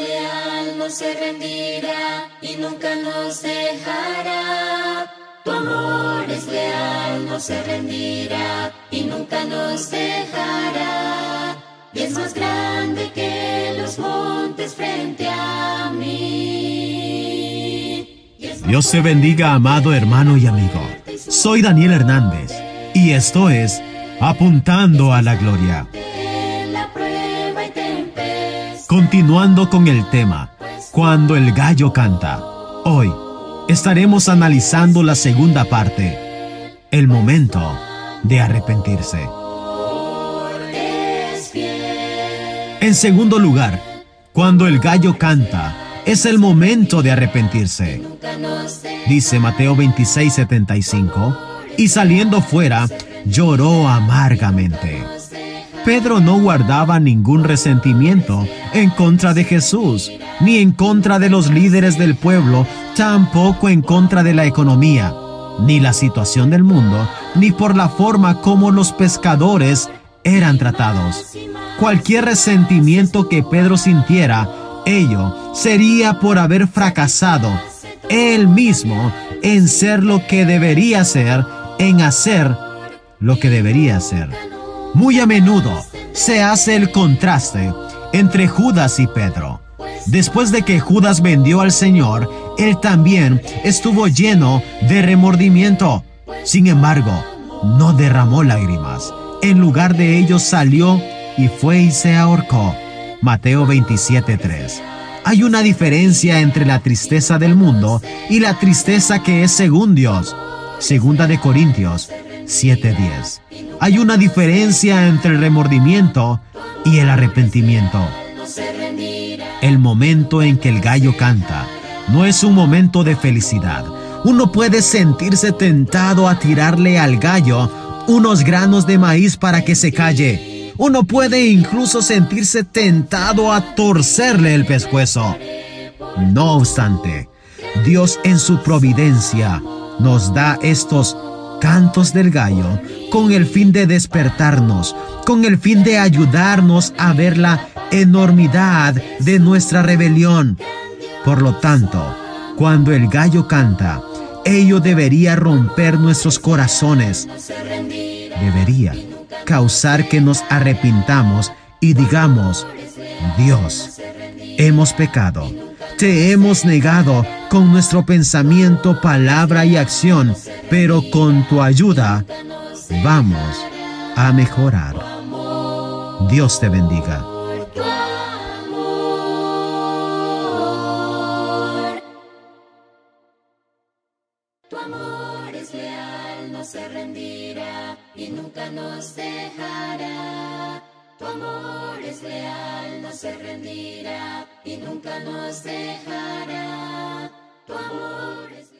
leal, no se rendirá y nunca nos dejará. Tu amor es leal, no se rendirá y nunca nos dejará. Y es más grande que los montes frente a mí. Dios te bendiga, amado hermano y amigo. Soy Daniel Hernández y esto es Apuntando a la Gloria. Continuando con el tema, cuando el gallo canta. Hoy estaremos analizando la segunda parte, el momento de arrepentirse. En segundo lugar, cuando el gallo canta, es el momento de arrepentirse. Dice Mateo 26:75, y saliendo fuera, lloró amargamente. Pedro no guardaba ningún resentimiento en contra de Jesús, ni en contra de los líderes del pueblo, tampoco en contra de la economía, ni la situación del mundo, ni por la forma como los pescadores eran tratados. Cualquier resentimiento que Pedro sintiera, ello sería por haber fracasado él mismo en ser lo que debería ser, en hacer lo que debería ser. Muy a menudo se hace el contraste entre Judas y Pedro. Después de que Judas vendió al Señor, él también estuvo lleno de remordimiento. Sin embargo, no derramó lágrimas. En lugar de ello salió y fue y se ahorcó. Mateo 27:3. Hay una diferencia entre la tristeza del mundo y la tristeza que es según Dios. Segunda de Corintios 7:10. Hay una diferencia entre el remordimiento y el arrepentimiento. El momento en que el gallo canta no es un momento de felicidad. Uno puede sentirse tentado a tirarle al gallo unos granos de maíz para que se calle. Uno puede incluso sentirse tentado a torcerle el pescuezo. No obstante, Dios en su providencia nos da estos cantos del gallo con el fin de despertarnos, con el fin de ayudarnos a ver la enormidad de nuestra rebelión. Por lo tanto, cuando el gallo canta, ello debería romper nuestros corazones. Debería causar que nos arrepintamos y digamos, Dios, hemos pecado, te hemos negado con nuestro pensamiento, palabra y acción, pero con tu ayuda vamos a mejorar. Dios te bendiga. Se rendirá y nunca nos dejará. Tu amor es leal, no se rendirá y nunca nos dejará. Tu amor es leal.